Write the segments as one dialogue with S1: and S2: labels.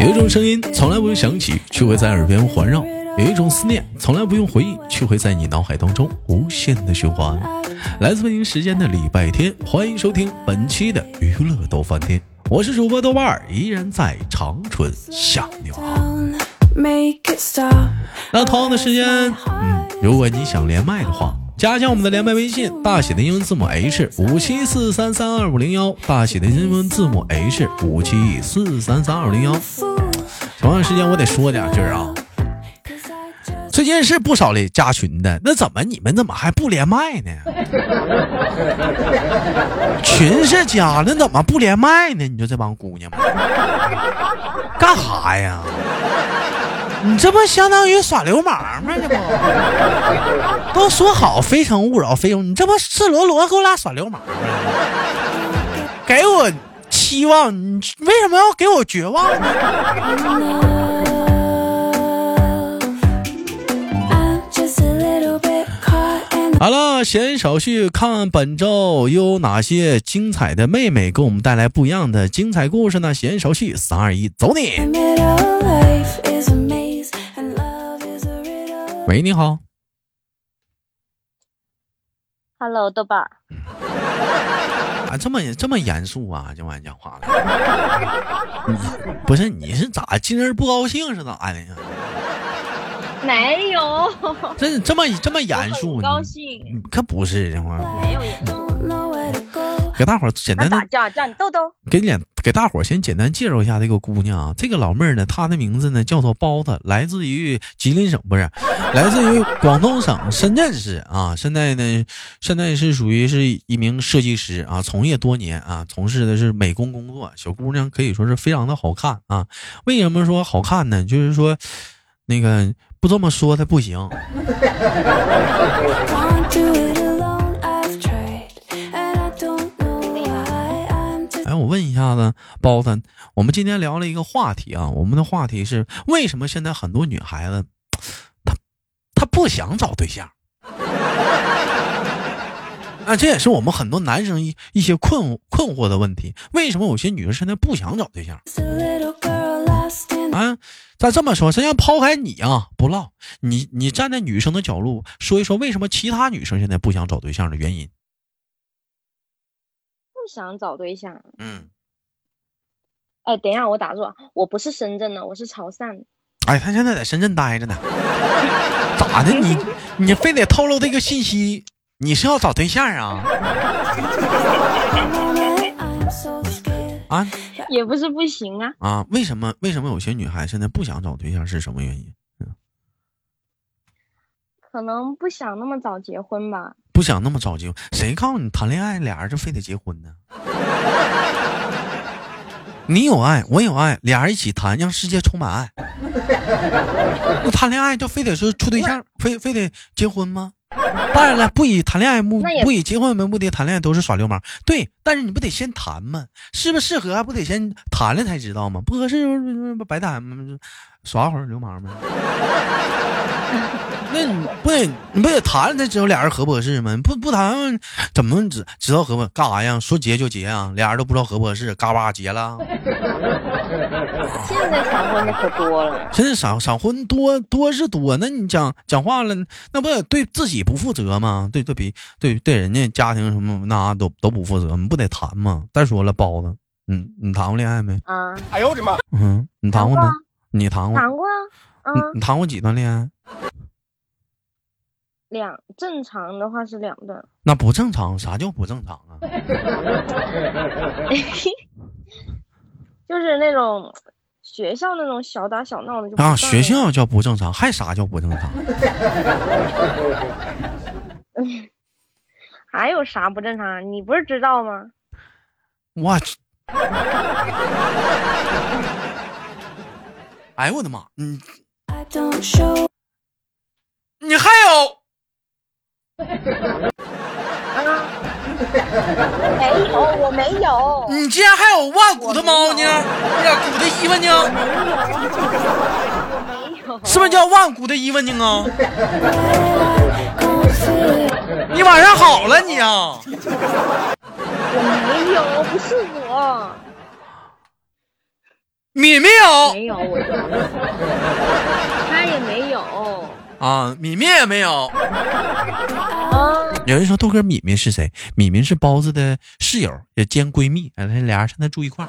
S1: 有一种声音从来不用响起，却会在耳边环绕；有一种思念从来不用回忆，却会在你脑海当中无限的循环。来自北京时间的礼拜天，欢迎收听本期的娱乐逗翻天，我是主播豆瓣儿，依然在长春向你好。那同样的时间，嗯，如果你想连麦的话。加一下我们的连麦微信，大写的英文字母 H 五七四三三二五零幺，大写的英文字母 H 五七四三三二五零幺。同样时间我得说两句啊，最近是不少的加群的，那怎么你们怎么还不连麦呢？群是加，那怎么不连麦呢？你说这帮姑娘们干哈呀？你这不相当于耍流氓吗？这不 都说好非诚勿扰，非你这不赤裸裸给我俩耍流氓吗？给我期望，你为什么要给我绝望呢？好了，闲少叙，看本周又有哪些精彩的妹妹给我们带来不一样的精彩故事呢？闲少叙，三二一，走你！喂，你好。
S2: Hello，豆瓣儿。
S1: 啊，这么这么严肃啊，这玩意讲话了。不是，你是咋今儿不高兴是咋的呀？
S2: 没有。
S1: 这这么这么严肃？
S2: 高兴。
S1: 可不是这话。
S2: 没有严肃。
S1: 给大伙儿简单的
S2: 叫叫你豆豆，
S1: 给脸给大伙儿先简单介绍一下这个姑娘啊，这个老妹儿呢，她的名字呢叫做包子，来自于吉林省，不是，来自于广东省深圳市啊。现在呢，现在是属于是一名设计师啊，从业多年啊，从事的是美工工作。小姑娘可以说是非常的好看啊。为什么说好看呢？就是说，那个不这么说她不行。问一下子包子，我们今天聊了一个话题啊，我们的话题是为什么现在很多女孩子，她她不想找对象 啊，这也是我们很多男生一一些困困惑的问题。为什么有些女生现在不想找对象？啊，咱这么说，咱要抛开你啊，不唠，你你站在女生的角度说一说，为什么其他女生现在不想找对象的原因？
S2: 不想找对象，
S1: 嗯，
S2: 哎，等一下，我打住，我不是深圳的，我是潮汕。
S1: 哎，他现在在深圳待着呢，咋的？你你非得透露这个信息？你是要找对象啊？啊？
S2: 也不是不行啊。
S1: 啊？为什么？为什么有些女孩现在不想找对象？是什么原因？
S2: 可能不想那么早结婚吧。
S1: 不想那么早结婚，谁告诉你谈恋爱俩人就非得结婚呢？你有爱，我有爱，俩人一起谈，让世界充满爱。那谈恋爱就非得是处对象，非非得结婚吗？当然了，不以谈恋爱目不以结婚为目的谈恋爱都是耍流氓。对，但是你不得先谈吗？适不适合还不得先谈了才知道吗？不合适不白谈吗？耍会儿流氓吗？那你不得你不得谈了才知道俩人合不合适吗？不不谈怎么知知道合不干啥呀？说结就结啊，俩人都不知道合不合适，嘎巴结了。
S2: 现在闪婚的可多了。
S1: 现在闪闪婚多多是多，那你讲讲话了，那不得对自己不负责吗？对对比对对人家家庭什么那都都不负责，你不得谈吗？再说了，包子，嗯，你谈过恋爱没？
S2: 啊！
S3: 哎呦我的妈！
S1: 嗯，你谈过吗？你谈过？
S2: 谈过啊。
S1: 你谈过几段恋爱？
S2: 两正常的话是两段，
S1: 那不正常？啥叫不正常啊？
S2: 就是那种学校那种小打小闹的就
S1: 啊，学校叫不正常，还啥叫不正常？
S2: 还有啥不正常？你不是知道吗？
S1: 我去！哎呦我的妈！你你还有？
S2: 没有，我没有。
S1: 你竟然还有万古的猫呢？哎呀古的衣服呢？
S2: 没有。
S1: 是不是叫万古的衣服呢啊？你晚上好了你啊？
S2: 我没有，不是我。
S1: 敏没有
S2: 没有，我他也没有
S1: 啊，米米也没有。
S2: 啊。
S1: 有人说豆哥，米米是谁？米米是包子的室友，也兼闺蜜，哎，那俩人现在住一块儿。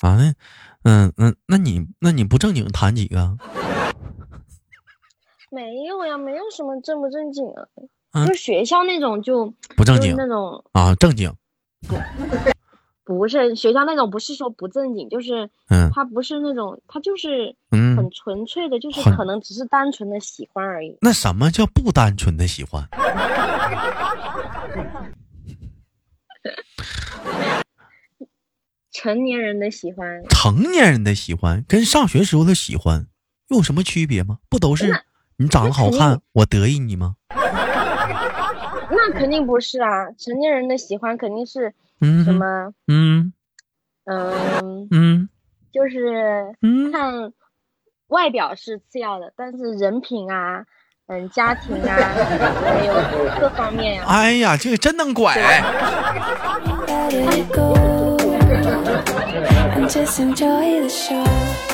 S1: 啊，那，嗯那，那你那你不正经谈几个？
S2: 没有呀，没有什么正不正经啊，
S1: 嗯
S2: 就学校那种就
S1: 不正经
S2: 就是那种
S1: 啊，正经。
S2: 不是学校那种，不是说不正经，就是
S1: 嗯
S2: 他不是那种，他就是
S1: 嗯
S2: 很纯粹的，就是可能只是单纯的喜欢而已。
S1: 那什么叫不单纯的喜欢？
S2: 成年人的喜欢，
S1: 成年人的喜欢跟上学时候的喜欢有什么区别吗？不都是你长得好看，我得意你吗？
S2: 那肯定不是啊。成年人的喜欢肯定是
S1: 嗯，
S2: 什么？
S1: 嗯
S2: 嗯，
S1: 嗯
S2: 就是
S1: 嗯，
S2: 看外表是次要的，但是人品啊，嗯，家庭啊，还有各方面呀、
S1: 哎呀，这个真能拐。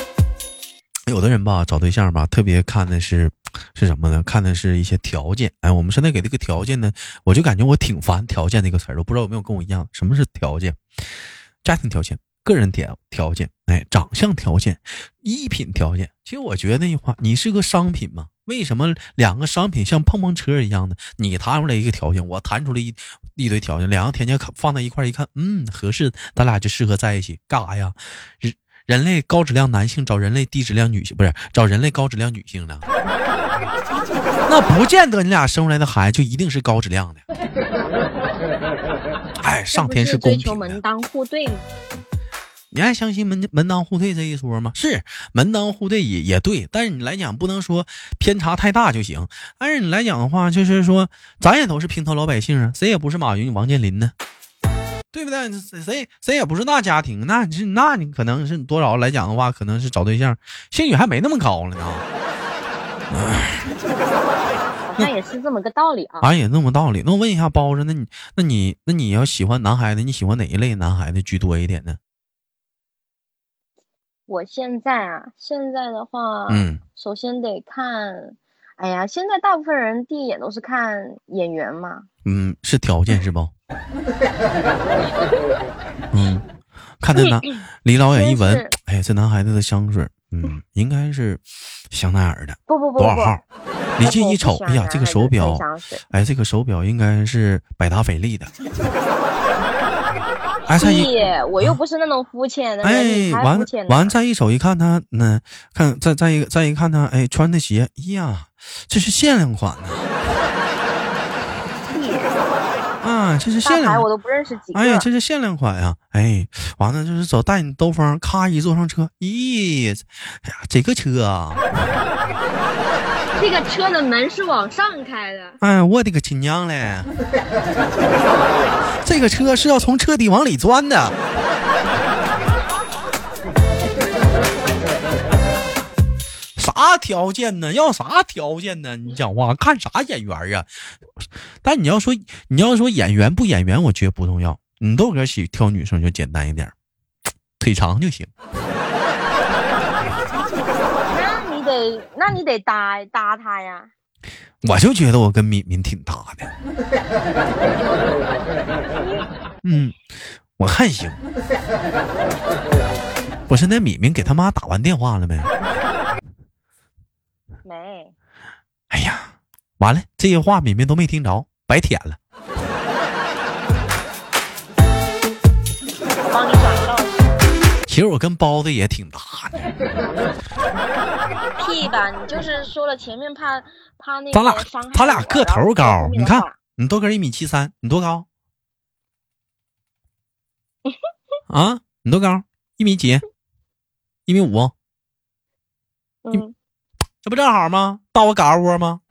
S1: 有的人吧，找对象吧，特别看的是是什么呢？看的是一些条件。哎，我们现在给这个条件呢，我就感觉我挺烦“条件”这个词儿，我不知道有没有跟我一样。什么是条件？家庭条件、个人条条件，哎，长相条件、衣品条件。其实我觉得那句话，你是个商品吗？为什么两个商品像碰碰车一样的？你弹出来一个条件，我弹出来一一堆条件，两个条件放在一块儿一看，嗯，合适，咱俩就适合在一起，干啥呀？人人类高质量男性找人类低质量女性，不是找人类高质量女性呢？那不见得你俩生出来的孩子就一定是高质量的。哎，上天
S2: 是
S1: 公平的
S2: 追求门。当户对嘛？
S1: 你还相信门门当户对这一说吗？是门当户对也也对，但是你来讲不能说偏差太大就行。但是你来讲的话，就是说咱也都是平头老百姓啊，谁也不是马云、王健林呢，对不对？谁谁谁也不是大家庭，那你是那你可能是多少来讲的话，可能是找对象兴许还没那么高了呢。
S2: 好像 也是这么个道理啊。
S1: 啊，也那么道理。那我问一下包子，那你那你那你要喜欢男孩子，你喜欢哪一类男孩子居多一点呢？
S2: 我现在啊，现在的话，
S1: 嗯，
S2: 首先得看，哎呀，现在大部分人第一眼都是看演员嘛。
S1: 嗯，是条件是不？嗯，看这男离老远一闻，哎，这男孩子的香水，嗯，应该是香奈儿的，
S2: 不不不不，
S1: 多少号？离近一瞅哎呀，这个手表哎，这个手表应该是百达翡丽的。哎，再一
S2: 屁，我又不是那种肤浅的人，
S1: 哎完完，再一瞅一看他，那看再再一再一看他，哎，穿的鞋，哎呀，这是限量款呐、啊，这是限量
S2: 我。都不认识几个。
S1: 哎呀，这是限量款呀、哎，完了就是走带你兜风，咔一坐上车，咦，哎呀，这个车啊，
S2: 这个车的门是往上开的，
S1: 哎，我的个亲娘嘞！这个车是要从车底往里钻的。啥条件呢？要啥条件呢？你讲话看啥眼缘呀？但你要说你要说演员不演员，我觉得不重要。你豆哥喜挑女生就简单一点，腿长就行。
S2: 那你得，那你得搭搭他呀。
S1: 我就觉得我跟敏敏挺搭的。嗯，我看行。不是那敏敏给他妈打完电话了没？
S2: 没，
S1: 哎呀，完了，这些话敏敏都没听着，白舔了。
S2: 我帮你转告。
S1: 其实我跟包子也挺搭的，
S2: 屁吧，你就是说了前面怕怕那个
S1: 咱俩他俩个头高你看你都跟一米七三，你多高？啊，你多高？一米几？一米五？
S2: 嗯，
S1: 这不正好吗？到我嘎窝吗？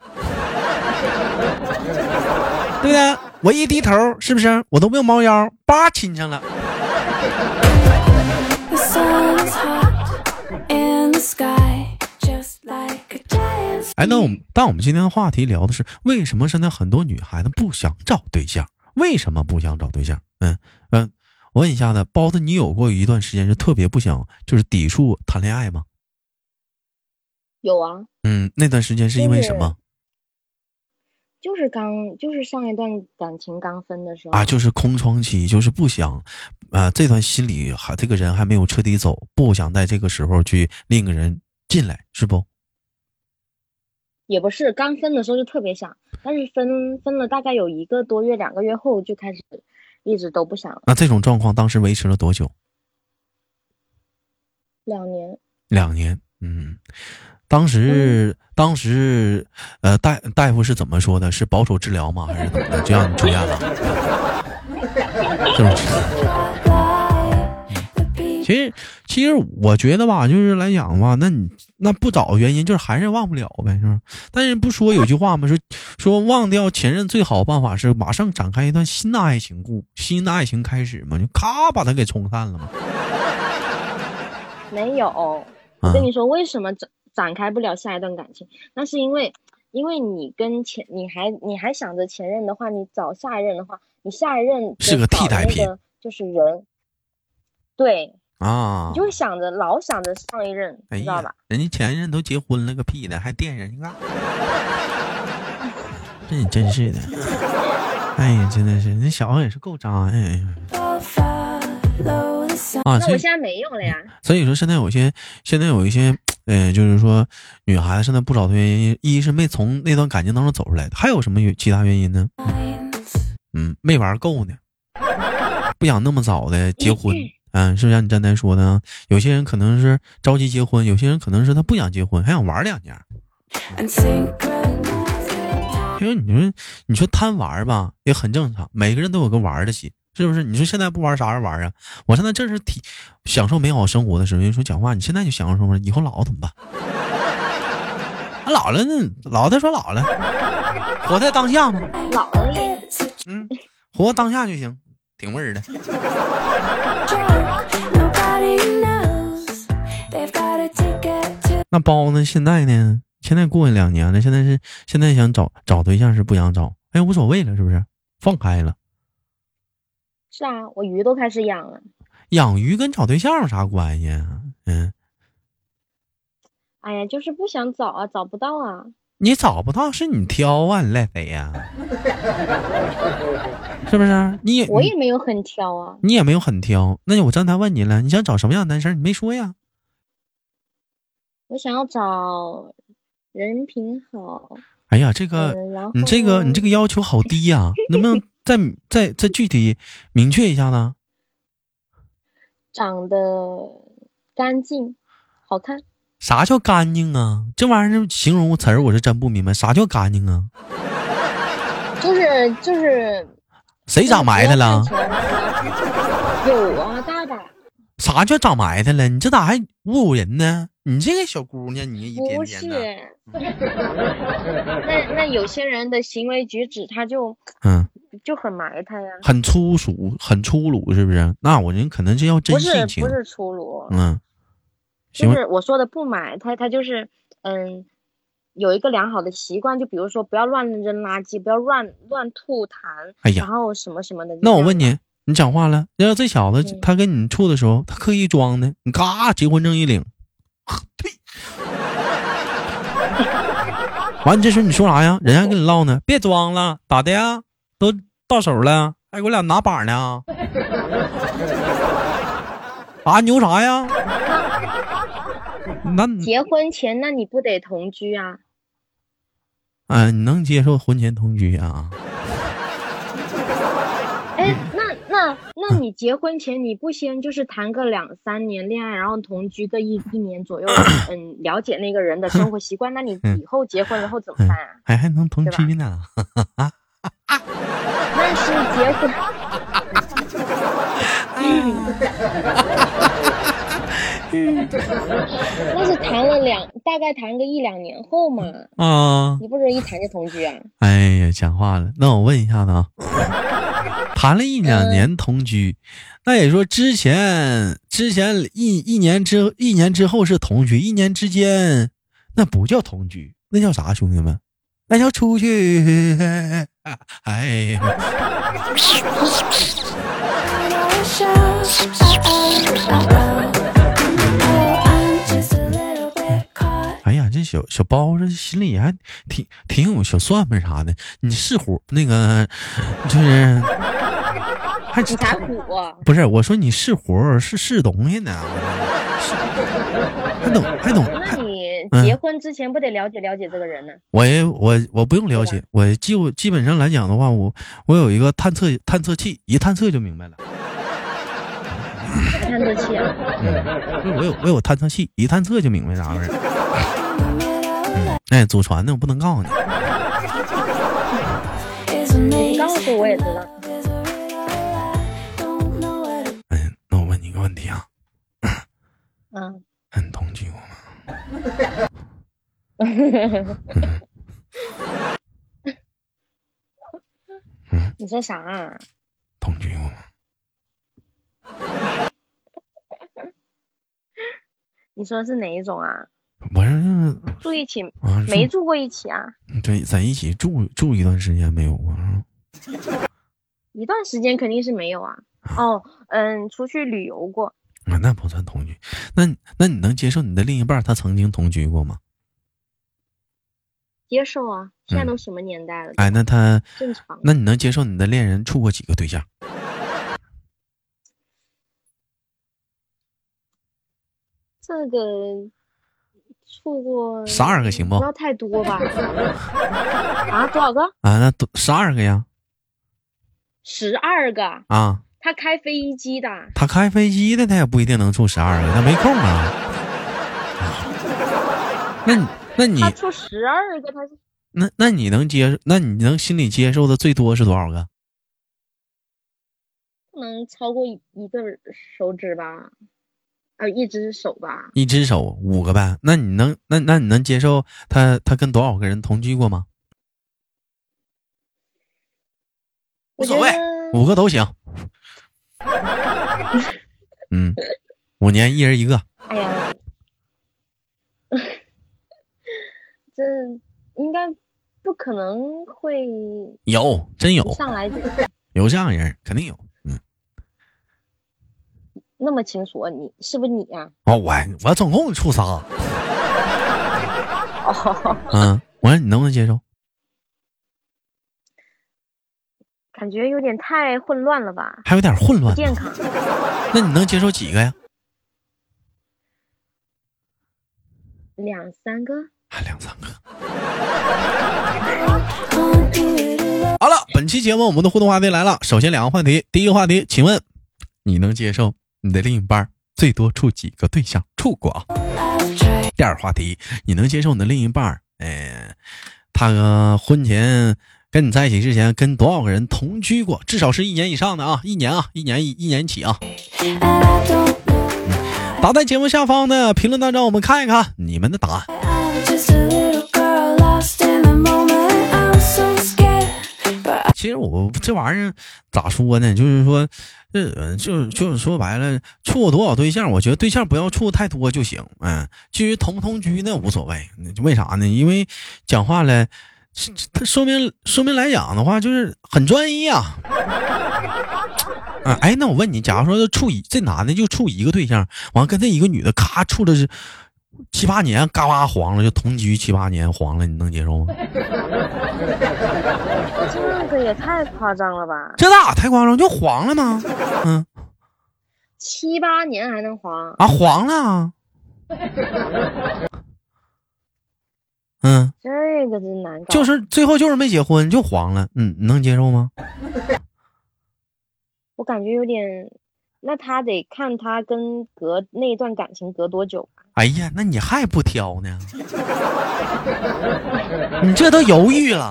S1: 对不对？我一低头，是不是我都不用猫腰，叭亲上了.哎，那我们但我们今天的话题聊的是为什么现在很多女孩子不想找对象？为什么不想找对象？嗯嗯，我问一下子，包子，你有过一段时间是特别不想，就是抵触谈恋爱吗？
S2: 有啊，
S1: 嗯，那段时间是因为什么
S2: 就是刚就是上一段感情刚分的时候
S1: 啊？就是空窗期，就是不想，啊、这段心里还这个人还没有彻底走，不想在这个时候去另一个人进来，是不？
S2: 也不是刚分的时候就特别想，但是分分了大概有一个多月、两个月后就开始一直都不想了。
S1: 那这种状况当时维持了多久？
S2: 两年，
S1: 两年，嗯，当时、当时，呃，大大夫是怎么说的？是保守治疗吗？还是怎么的？就让你住院了？其实，其实我觉得吧，就是来讲吧，那你那不找原因，就是还是忘不了呗，是吧？但是不说有句话吗？说说忘掉前任最好办法是马上展开一段新的爱情故，新的爱情开始嘛，就咔把他给冲散了嘛。
S2: 没有。
S1: 啊
S2: 我跟你说，为什么展展开不了下一段感情？那是因为，因为你跟前你还你还想着前任的话，你找下一任的话，你下一任
S1: 是个替代品
S2: 就是人，对，
S1: 啊
S2: 你，就会想着老想着上一任，
S1: 哎
S2: 知道吧
S1: 呀？，人家前任都结婚了个屁的，还惦人家？这你真是的，哎呀，真的是，那小子也是够渣呀！哎呀.啊，所以
S2: 那我现在没用了呀。
S1: 所以说现在有些现在有一些，呃，就是说女孩子现在不找的原因，一是没从那段感情当中走出来，还有什么原其他原因呢.嗯，没玩够呢，不想那么早的结婚。嗯，是不是像你刚才说的啊？有些人可能是着急结婚，有些人可能是他不想结婚，还想玩两年。因为你说你说贪玩吧，也很正常，每个人都有个玩的心，是不是？你说现在不玩啥时候玩啊？我现在正是体享受美好生活的时候。人说讲话，你现在就享受生活，以后老了怎么办？啊老了那老再说老了，活在当下嘛，
S2: 老了也
S1: 嗯，活当下就行，挺味儿的。那包呢？现在呢？现在过去两年了，现在是现在想找找对象是不想找，哎，无所谓了，是不是？放开了，
S2: 是啊，我鱼都开始养了。
S1: 养鱼跟找对象有啥关系啊？嗯，
S2: 哎呀，就是不想找啊，找不到啊。
S1: 你找不到是你挑啊，你赖谁呀？是不是？你
S2: 我也没有很挑啊。
S1: 你也没有很挑。那我刚才问你了，你想找什么样的男生？你没说呀？
S2: 我想要找人品好，
S1: 哎呀，这个你这个你这个要求好低呀、能不能再再再具体明确一下呢？
S2: 长得干净、好看。
S1: 啥叫干净啊？这玩意儿形容词儿我是真不明白，啥叫干净啊？
S2: 就是就是
S1: 谁长埋汰了？
S2: 有啊，大大。
S1: 啥叫长埋汰了？你这咋还侮辱人呢？你这个小姑娘，你一点
S2: 不是，
S1: 的，
S2: 那那有些人的行为举止，他就
S1: 嗯，
S2: 就很埋汰呀。
S1: 很粗俗，很粗鲁，是不是？那我人可能是要真性情
S2: 是不，是粗鲁，
S1: 嗯，行
S2: 就，是我说的不埋汰，他就是嗯，有一个良好的习惯，就比如说不要乱扔垃圾，不要乱乱吐痰，
S1: 哎呀
S2: 然后什么什么的。
S1: 那我问，你，你讲话了，要这小子
S2: 嗯
S1: 他跟你处的时候，他刻意装的，你嘎结婚证一领，呸！完，你这时候你说啥呀？人家跟你唠呢，别装了，咋的呀？都到手了，还给我俩拿把呢？啊，牛啥呀？那
S2: 结婚前那你不得同居啊？
S1: 啊，你能接受婚前同居啊？
S2: 哎，那那那你结婚前你不先就是谈个两三年恋爱，然后同居个一一年左右，嗯，了解那个人的生活习惯，那你以后结婚以后怎么办啊？
S1: 还还能同居呢？
S2: 那是结婚，那是谈了两，大概谈个一两年后嘛，
S1: 啊，
S2: 你不是一谈就同居啊？
S1: 哎呀，讲话了。那我问一下子啊，谈了一两年同居，那也说之前之前一一年之一年之后是同居，一年之间那不叫同居，那叫啥？兄弟们，那叫出去。哎呀.
S3: Oh, oh, oh, oh.
S1: 哎呀，这小小包这心里还挺挺有小算盘啥的。你是虎那个就是还
S2: 你才虎啊！
S1: 不是我说你是活是是东西呢，还懂还懂
S2: 那你
S1: 嗯
S2: 结婚之前不得了解了解这个人呢？
S1: 我也我我不用了解，我就基本上来讲的话，我我有一个探测探测器，一探测就明白了。
S2: 探测器啊，
S1: 嗯，我有我有探测器，一探测就明白啥回事。
S3: In the middle
S1: 嗯，哎，祖传的我不能告诉你。
S2: 你.告诉我也知道。
S1: 哎，那我问你一个问题啊，
S2: 嗯，
S1: 你同居过吗？
S2: 你说啥啊？
S1: 同居过吗？
S2: 你说是哪一种啊？
S1: 我是
S2: 住一起
S1: 啊，
S2: 没
S1: 住
S2: 住过一起啊？
S1: 对，在一起住住一段时间没有啊。
S2: 一段时间肯定是没有啊。哦，嗯，出去旅游过，
S1: 啊，那不算同居。那那你能接受你的另一半他曾经同居过吗？
S2: 接受啊。现在
S1: 嗯
S2: 都什么年代了？
S1: 哎，那他
S2: 正常。
S1: 那你能接受你的恋人处过几个对象？
S2: 这个处过
S1: 十二个行不
S2: 不要太多吧？啊，多少个？
S1: 啊，那多十二个呀。
S2: 十二个。
S1: 啊，
S2: 他开飞机的，
S1: 他开飞机的，他也不一定能处十二个，他没空啊。那你那你
S2: 他处十二个，他是
S1: 那那你能接受那你能心里接受的最多是多少个？
S2: 不能超过一一个手指吧？啊，一只手吧？
S1: 一只手五个呗？那你能那那你能接受他他跟多少个人同居过吗？无所谓五个都行。嗯，五年一人一个。
S2: 哎呀，这应该不可能会
S1: 有，真有
S2: 上来就
S1: 有这样人，肯定有。嗯，
S2: 那么清楚啊。你是不是你呀、
S1: 哦，我我总共处仨。
S2: 哦，
S1: 嗯，我说你能不能接受？
S2: 感觉有点太混乱了吧？
S1: 还有点混乱。
S2: 不健康。
S1: 那你能接受几个呀？
S2: 两三个，
S1: 还两三个。好了，本期节目我们的互动话题来了。首先两个话题，第一个话题，请问你能接受你的另一半最多处几个对象？处过啊。第二个话题，你能接受你的另一半，哎，他呃婚前跟你在一起之前跟多少个人同居过？至少是一年以上的啊，一年啊，一年一一年起啊。打在节目下方的评论当中，我们看一看你们的答案。其实我这玩意儿咋说呢？就是说，呃，就就是说白了，处多少对象，我觉得对象不要处太多就行。嗯，至于同不同居那无所谓，为啥呢？因为讲话了，他说明说明来讲的话，就是很专一啊。啊，哎，那我问你，假如说就处一这男的就处一个对象，完跟这一个女的咔处的是七八年，嘎巴黄了，就同居七八年黄了，你能接受吗？
S2: 这个也太夸张了吧？
S1: 这哪太夸张，就黄了吗？嗯。
S2: 七八年还能黄？
S1: 啊，黄了啊。嗯，
S2: 这个真难搞。
S1: 就是最后就是没结婚就黄了，嗯，你能接受吗？
S2: 我感觉有点，那他得看他跟隔那一段感情隔多久吧。
S1: 哎呀，那你还不挑呢？你这都犹豫了.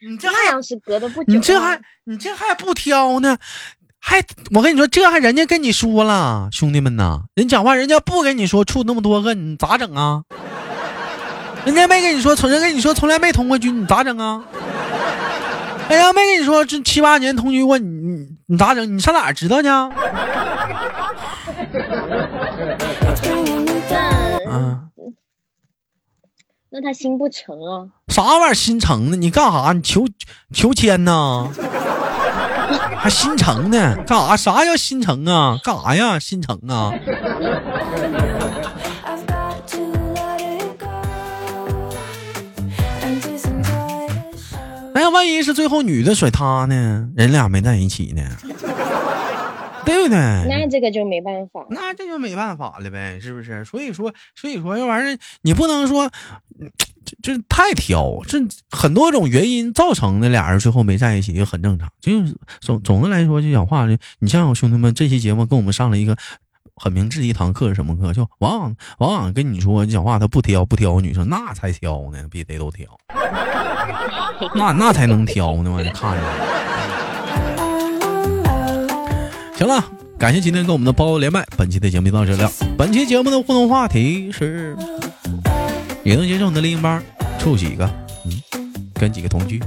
S1: 你这还
S2: 是隔的不久，
S1: 你这还你这还不挑呢？还我跟你说，这还人家跟你说了，兄弟们呐，人讲话人家不跟你说处那么多个，你咋整啊？人家没跟你说，从人跟你说从来没同过居，你咋整啊？哎呀，没跟你说这七八年同居过，你你你咋整？你上哪儿知道去
S3: ？It's bringing me down.
S1: 嗯，
S2: 那他心不诚啊。
S1: 啥玩意儿心诚呢？你干啥？你求求签呐？还新城呢？干啥？啥叫新城啊？干啥呀？新城啊.哎呀，万一是最后女的甩他呢？人俩没在一起呢，对不对？
S2: 那这个就没办法。
S1: 那这就没办法了呗，是不是？所以说，所以说这玩意儿你不能说，嗯这这太挑，这很多种原因造成的，俩人最后没在一起也很正常。就是总总的来说，就讲话呢，你像兄弟们，这期节目跟我们上了一个很明智的一堂课，是什么课？就往往往往跟你说你讲话，他不挑不挑女生，那才挑呢，比谁都挑，那那才能挑呢嘛，你看着。行了，感谢今天跟我们的包连麦，本期的节目就到这了。本期节目的互动话题是：也能接受你的另一半处几个？嗯，跟几个同居？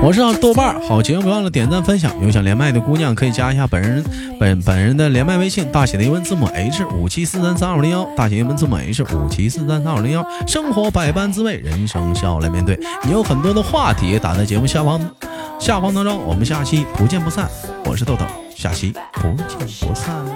S1: 我是豆瓣，好节目别忘了点赞分享。有想连麦的姑娘可以加一下本人本本人的连麦微信，大写的英文字母 H 五七四三三二零幺，大写英文字母 H 五七四三三二零幺。生活百般滋味，人生笑来面对。你有很多的话题打在节目下方下方当中，我们下期不见不散。我是豆豆，下期不见不散。